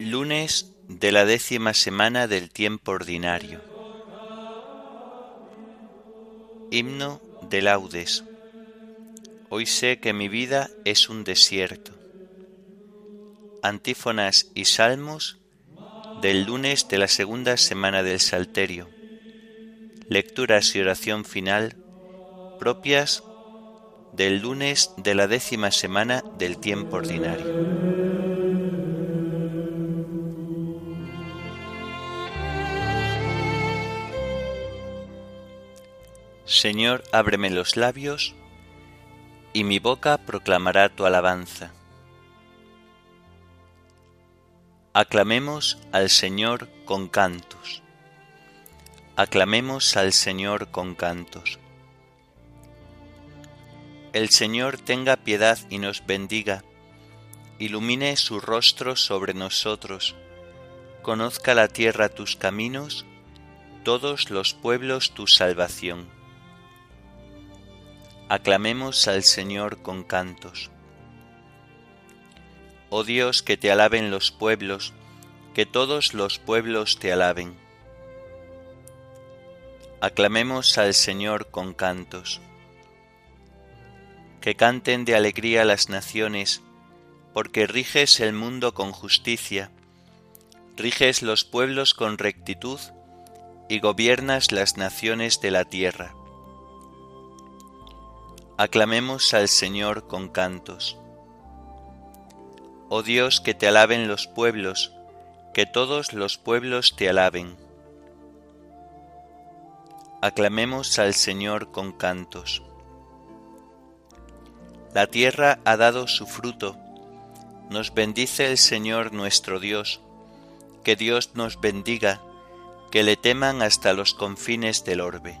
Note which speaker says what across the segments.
Speaker 1: Lunes de la décima semana del tiempo ordinario. Himno de laudes. Hoy sé que mi vida es un desierto. Antífonas y salmos del lunes de la segunda semana del Salterio. Lecturas y oración final propias del lunes de la décima semana del tiempo ordinario. Señor, ábreme los labios y mi boca proclamará tu alabanza. Aclamemos al Señor con cantos. Aclamemos al Señor con cantos. El Señor tenga piedad y nos bendiga, ilumine su rostro sobre nosotros, conozca la tierra tus caminos, todos los pueblos tu salvación aclamemos al Señor con cantos. Oh Dios, que te alaben los pueblos, que todos los pueblos te alaben. Aclamemos al Señor con cantos. Que canten de alegría las naciones, porque riges el mundo con justicia, riges los pueblos con rectitud y gobiernas las naciones de la tierra Aclamemos al Señor con cantos. Oh Dios, que te alaben los pueblos, que todos los pueblos te alaben. Aclamemos al Señor con cantos. La tierra ha dado su fruto, nos bendice el Señor nuestro Dios, que Dios nos bendiga, que le teman hasta los confines del orbe.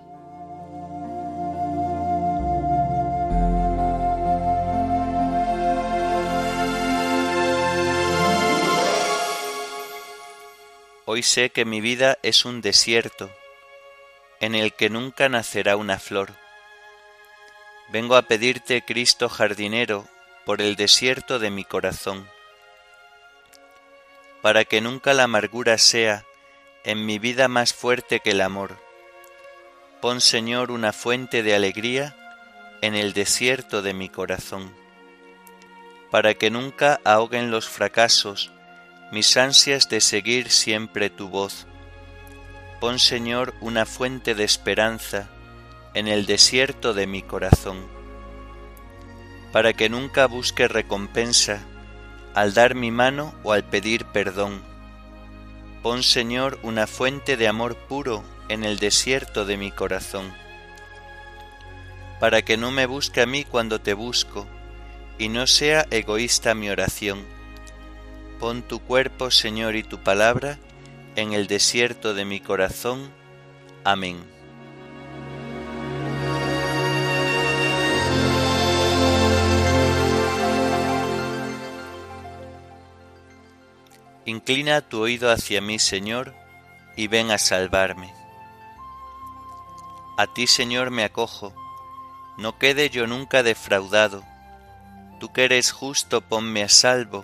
Speaker 1: Hoy sé que mi vida es un desierto en el que nunca nacerá una flor. Vengo a pedirte, Cristo jardinero, por el desierto de mi corazón, para que nunca la amargura sea en mi vida más fuerte que el amor. Pon, Señor, una fuente de alegría en el desierto de mi corazón, para que nunca ahoguen los fracasos mis ansias de seguir siempre tu voz. Pon, Señor, una fuente de esperanza en el desierto de mi corazón, para que nunca busque recompensa al dar mi mano o al pedir perdón. Pon, Señor, una fuente de amor puro en el desierto de mi corazón, para que no me busque a mí cuando te busco, y no sea egoísta mi oración Pon tu cuerpo, Señor, y tu palabra en el desierto de mi corazón. Amén. Inclina tu oído hacia mí, Señor, y ven a salvarme. A ti, Señor, me acojo, no quede yo nunca defraudado. Tú que eres justo, ponme a salvo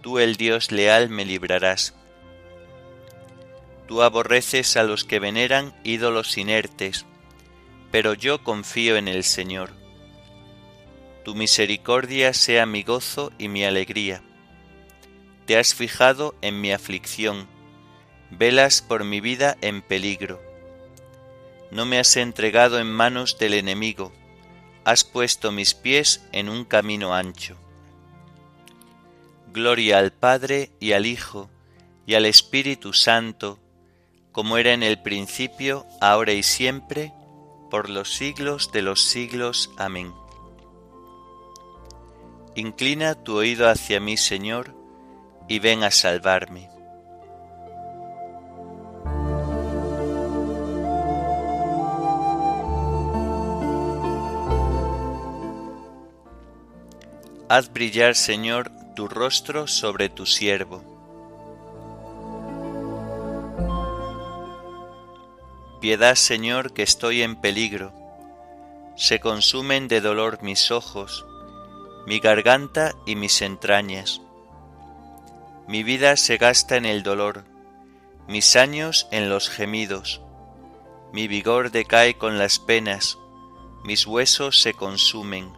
Speaker 1: tú el Dios leal me librarás. Tú aborreces a los que veneran ídolos inertes, pero yo confío en el Señor. Tu misericordia sea mi gozo y mi alegría. Te has fijado en mi aflicción, velas por mi vida en peligro. No me has entregado en manos del enemigo, has puesto mis pies en un camino ancho. Gloria al Padre y al Hijo y al Espíritu Santo, como era en el principio, ahora y siempre, por los siglos de los siglos. Amén. Inclina tu oído hacia mí, Señor, y ven a salvarme. Haz brillar, Señor, tu rostro sobre tu siervo. Piedad, Señor, que estoy en peligro. Se consumen de dolor mis ojos, mi garganta y mis entrañas. Mi vida se gasta en el dolor, mis años en los gemidos. Mi vigor decae con las penas, mis huesos se consumen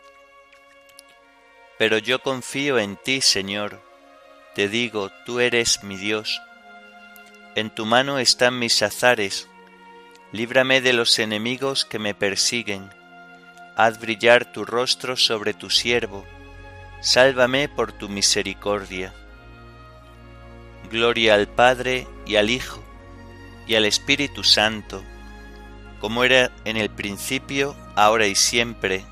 Speaker 1: Pero yo confío en ti, Señor. Te digo, tú eres mi Dios. En tu mano están mis azares. Líbrame de los enemigos que me persiguen. Haz brillar tu rostro sobre tu siervo. Sálvame por tu misericordia. Gloria al Padre y al Hijo y al Espíritu Santo, como era en el principio, ahora y siempre,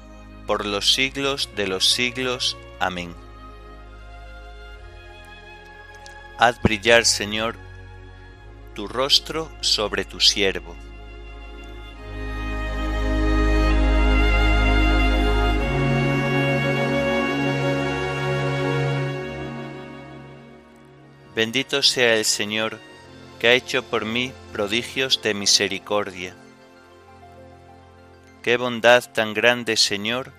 Speaker 1: por los siglos de los siglos. Amén. Haz brillar, Señor, tu rostro sobre tu siervo. Bendito sea el Señor, que ha hecho por mí prodigios de misericordia. Qué bondad tan grande, Señor,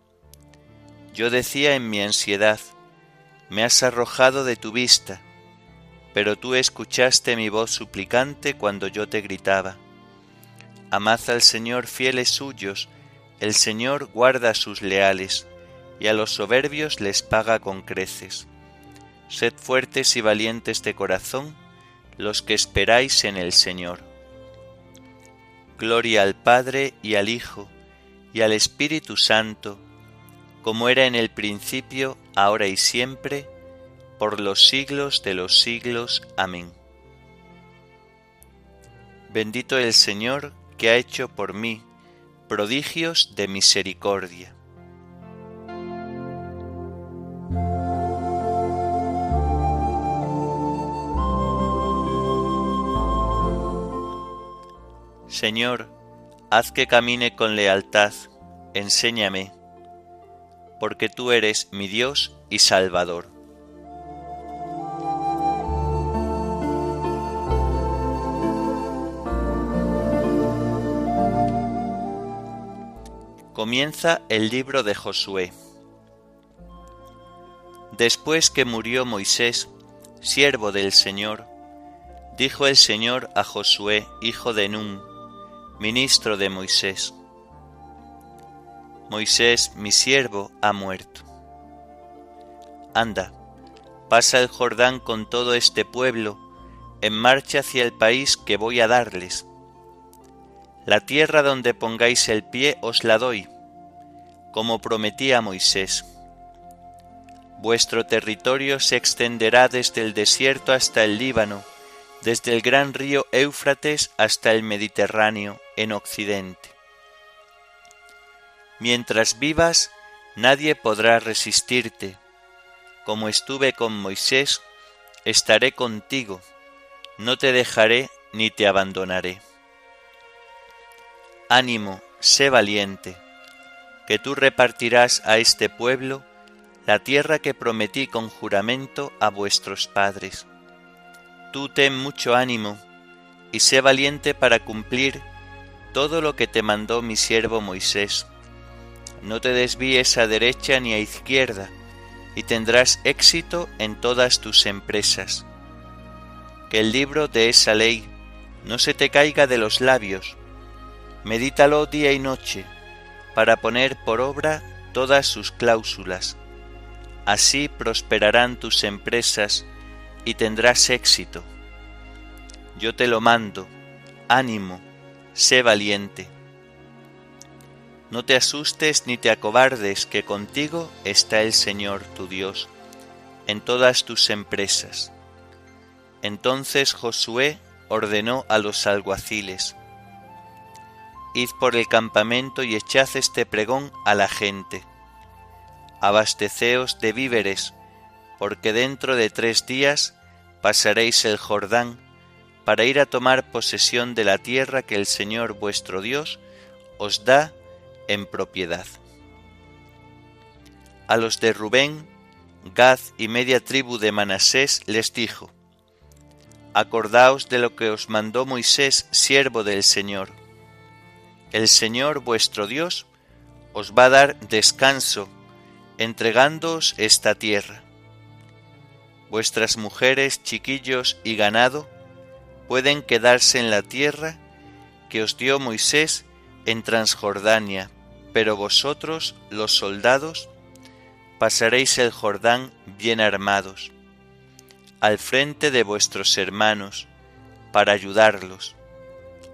Speaker 1: Yo decía en mi ansiedad, me has arrojado de tu vista, pero tú escuchaste mi voz suplicante cuando yo te gritaba. Amad al Señor fieles suyos, el Señor guarda a sus leales, y a los soberbios les paga con creces. Sed fuertes y valientes de corazón, los que esperáis en el Señor. Gloria al Padre y al Hijo y al Espíritu Santo, como era en el principio, ahora y siempre, por los siglos de los siglos. Amén. Bendito el Señor que ha hecho por mí prodigios de misericordia. Señor, haz que camine con lealtad, enséñame porque tú eres mi Dios y Salvador. Comienza el libro de Josué. Después que murió Moisés, siervo del Señor, dijo el Señor a Josué, hijo de Nun, ministro de Moisés, Moisés, mi siervo, ha muerto. Anda, pasa el Jordán con todo este pueblo, en marcha hacia el país que voy a darles. La tierra donde pongáis el pie os la doy, como prometí a Moisés. Vuestro territorio se extenderá desde el desierto hasta el Líbano, desde el gran río Éufrates hasta el Mediterráneo en occidente. Mientras vivas, nadie podrá resistirte. Como estuve con Moisés, estaré contigo, no te dejaré ni te abandonaré. Ánimo, sé valiente, que tú repartirás a este pueblo la tierra que prometí con juramento a vuestros padres. Tú ten mucho ánimo y sé valiente para cumplir todo lo que te mandó mi siervo Moisés. No te desvíes a derecha ni a izquierda, y tendrás éxito en todas tus empresas. Que el libro de esa ley no se te caiga de los labios, medítalo día y noche, para poner por obra todas sus cláusulas. Así prosperarán tus empresas y tendrás éxito. Yo te lo mando, ánimo, sé valiente. No te asustes ni te acobardes, que contigo está el Señor tu Dios en todas tus empresas. Entonces Josué ordenó a los alguaciles, Id por el campamento y echad este pregón a la gente. Abasteceos de víveres, porque dentro de tres días pasaréis el Jordán para ir a tomar posesión de la tierra que el Señor vuestro Dios os da en propiedad. A los de Rubén, Gad y media tribu de Manasés les dijo, Acordaos de lo que os mandó Moisés, siervo del Señor. El Señor vuestro Dios os va a dar descanso, entregándoos esta tierra. Vuestras mujeres, chiquillos y ganado pueden quedarse en la tierra que os dio Moisés en Transjordania, pero vosotros, los soldados, pasaréis el Jordán bien armados, al frente de vuestros hermanos, para ayudarlos,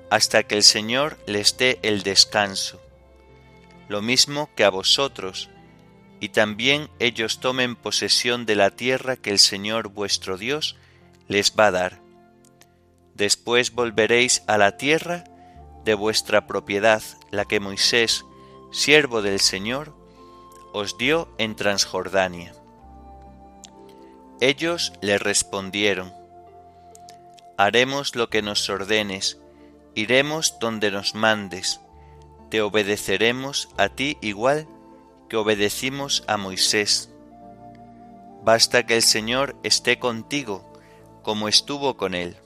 Speaker 1: hasta que el Señor les dé el descanso, lo mismo que a vosotros, y también ellos tomen posesión de la tierra que el Señor vuestro Dios les va a dar. Después volveréis a la tierra de vuestra propiedad, la que Moisés, siervo del Señor, os dio en Transjordania. Ellos le respondieron, Haremos lo que nos ordenes, iremos donde nos mandes, te obedeceremos a ti igual que obedecimos a Moisés. Basta que el Señor esté contigo, como estuvo con él.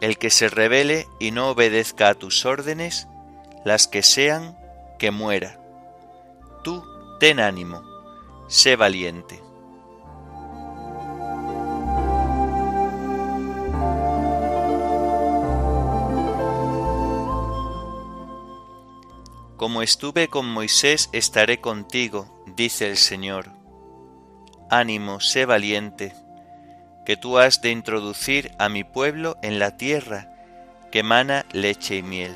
Speaker 1: El que se rebele y no obedezca a tus órdenes, las que sean, que muera. Tú ten ánimo, sé valiente. Como estuve con Moisés, estaré contigo, dice el Señor. Ánimo, sé valiente que tú has de introducir a mi pueblo en la tierra que mana leche y miel.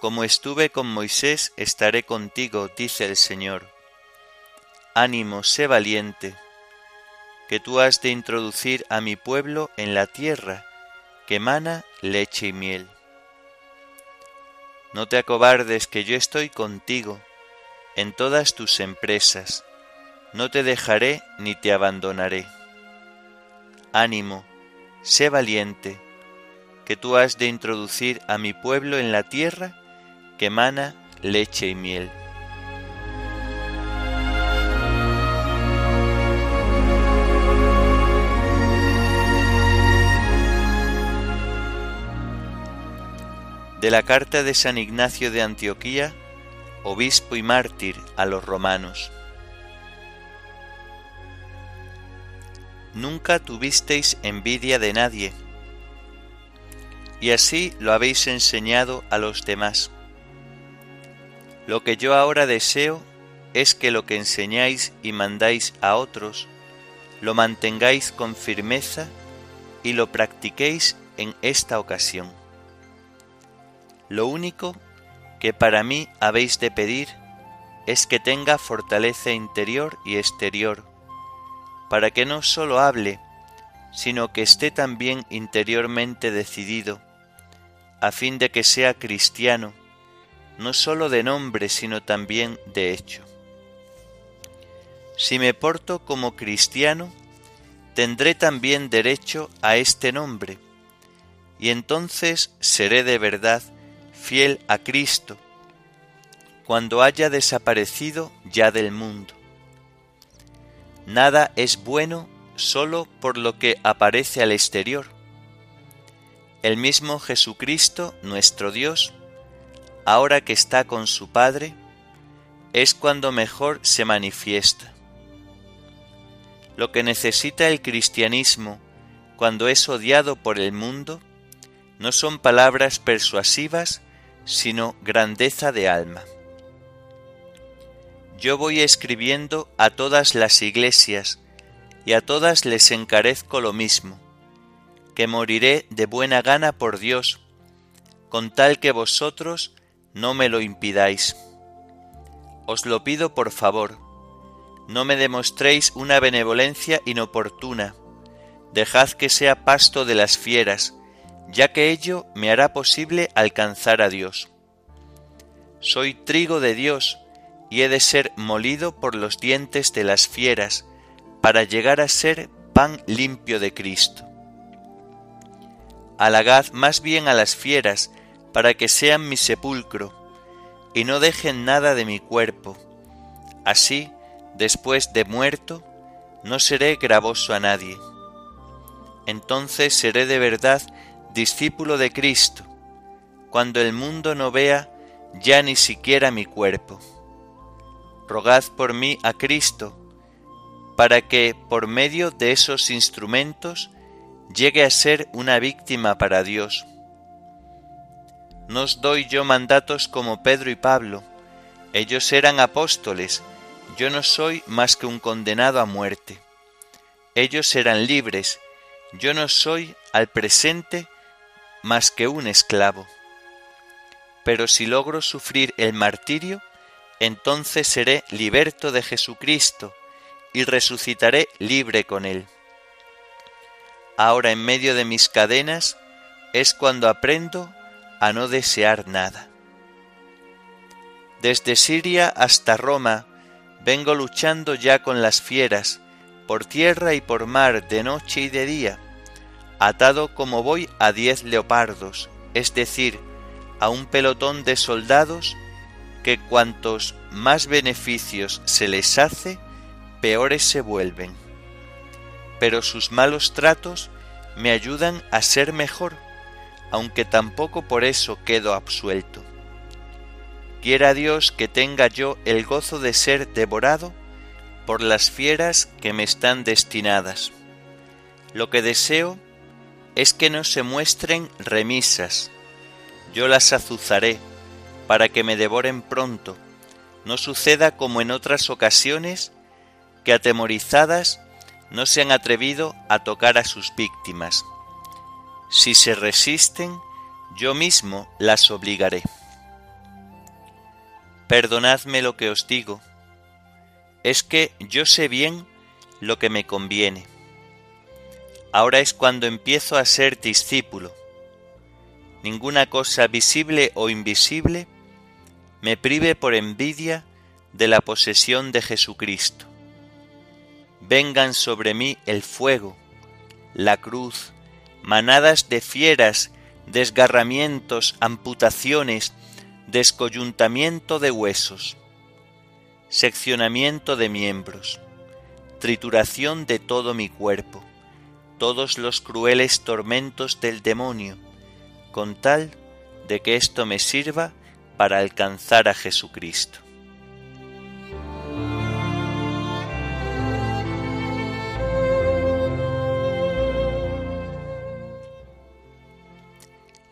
Speaker 1: Como estuve con Moisés, estaré contigo, dice el Señor. Ánimo, sé valiente, que tú has de introducir a mi pueblo en la tierra que mana leche y miel. No te acobardes, que yo estoy contigo en todas tus empresas no te dejaré ni te abandonaré. Ánimo, sé valiente, que tú has de introducir a mi pueblo en la tierra que emana leche y miel. De la carta de San Ignacio de Antioquía, obispo y mártir a los romanos. nunca tuvisteis envidia de nadie, y así lo habéis enseñado a los demás. Lo que yo ahora deseo es que lo que enseñáis y mandáis a otros, lo mantengáis con firmeza y lo practiquéis en esta ocasión. Lo único que para mí habéis de pedir es que tenga fortaleza interior y exterior, para que no sólo hable, sino que esté también interiormente decidido, a fin de que sea cristiano, no sólo de nombre, sino también de hecho. Si me porto como cristiano, tendré también derecho a este nombre, y entonces seré de verdad fiel a Cristo, cuando haya desaparecido ya del mundo. Nada es bueno solo por lo que aparece al exterior. El mismo Jesucristo, nuestro Dios, ahora que está con su Padre, es cuando mejor se manifiesta. Lo que necesita el cristianismo cuando es odiado por el mundo no son palabras persuasivas, sino grandeza de alma. Yo voy escribiendo a todas las iglesias, y a todas les encarezco lo mismo, que moriré de buena gana por Dios, con tal que vosotros no me lo impidáis. Os lo pido por favor, no me demostréis una benevolencia inoportuna, dejad que sea pasto de las fieras, ya que ello me hará posible alcanzar a Dios. Soy trigo de Dios, y he de ser molido por los dientes de las fieras, para llegar a ser pan limpio de Cristo. Halagad más bien a las fieras, para que sean mi sepulcro, y no dejen nada de mi cuerpo. Así, después de muerto, no seré gravoso a nadie. Entonces seré de verdad discípulo de Cristo, cuando el mundo no vea ya ni siquiera mi cuerpo. Rogad por mí a Cristo, para que por medio de esos instrumentos llegue a ser una víctima para Dios. No os doy yo mandatos como Pedro y Pablo, ellos eran apóstoles, yo no soy más que un condenado a muerte. Ellos eran libres, yo no soy al presente más que un esclavo. Pero si logro sufrir el martirio, entonces seré liberto de Jesucristo, y resucitaré libre con él. Ahora en medio de mis cadenas es cuando aprendo a no desear nada. Desde Siria hasta Roma vengo luchando ya con las fieras, por tierra y por mar, de noche y de día, atado como voy a diez leopardos, es decir, a un pelotón de soldados que cuantos más beneficios se les hace, peores se vuelven. Pero sus malos tratos me ayudan a ser mejor, aunque tampoco por eso quedo absuelto. Quiera Dios que tenga yo el gozo de ser devorado por las fieras que me están destinadas. Lo que deseo es que no se muestren remisas. Yo las azuzaré para que me devoren pronto. No suceda como en otras ocasiones que atemorizadas no se han atrevido a tocar a sus víctimas. Si se resisten, yo mismo las obligaré. Perdonadme lo que os digo, es que yo sé bien lo que me conviene. Ahora es cuando empiezo a ser discípulo. Ninguna cosa visible o invisible me prive por envidia de la posesión de Jesucristo vengan sobre mí el fuego, la cruz, manadas de fieras, desgarramientos, amputaciones, descoyuntamiento de huesos, seccionamiento de miembros, trituración de todo mi cuerpo, todos los crueles tormentos del demonio, con tal de que esto me sirva para alcanzar a Jesucristo.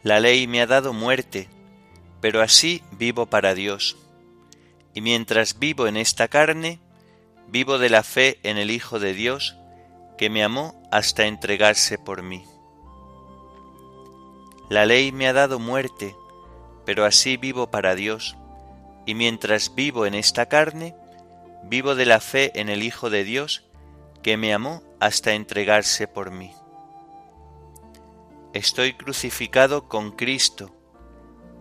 Speaker 1: La ley me ha dado muerte, pero así vivo para Dios. Y mientras vivo en esta carne, vivo de la fe en el Hijo de Dios, que me amó hasta entregarse por mí. La ley me ha dado muerte, pero así vivo para Dios, y mientras vivo en esta carne, vivo de la fe en el Hijo de Dios, que me amó hasta entregarse por mí. Estoy crucificado con Cristo,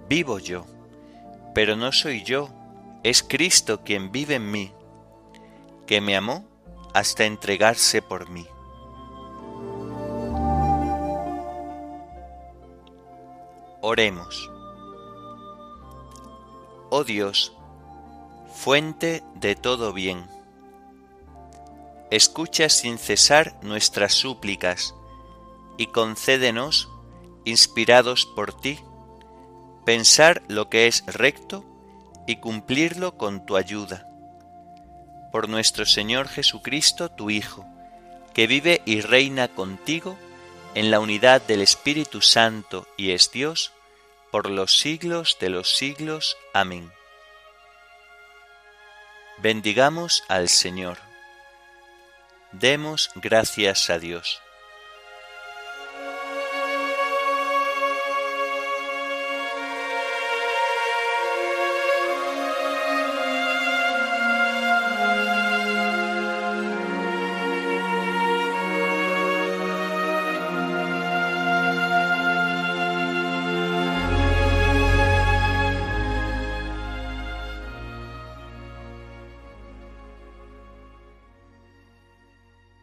Speaker 1: vivo yo, pero no soy yo, es Cristo quien vive en mí, que me amó hasta entregarse por mí. Oremos. Oh Dios, fuente de todo bien, escucha sin cesar nuestras súplicas y concédenos, inspirados por ti, pensar lo que es recto y cumplirlo con tu ayuda. Por nuestro Señor Jesucristo, tu Hijo, que vive y reina contigo en la unidad del Espíritu Santo y es Dios, por los siglos de los siglos. Amén. Bendigamos al Señor. Demos gracias a Dios.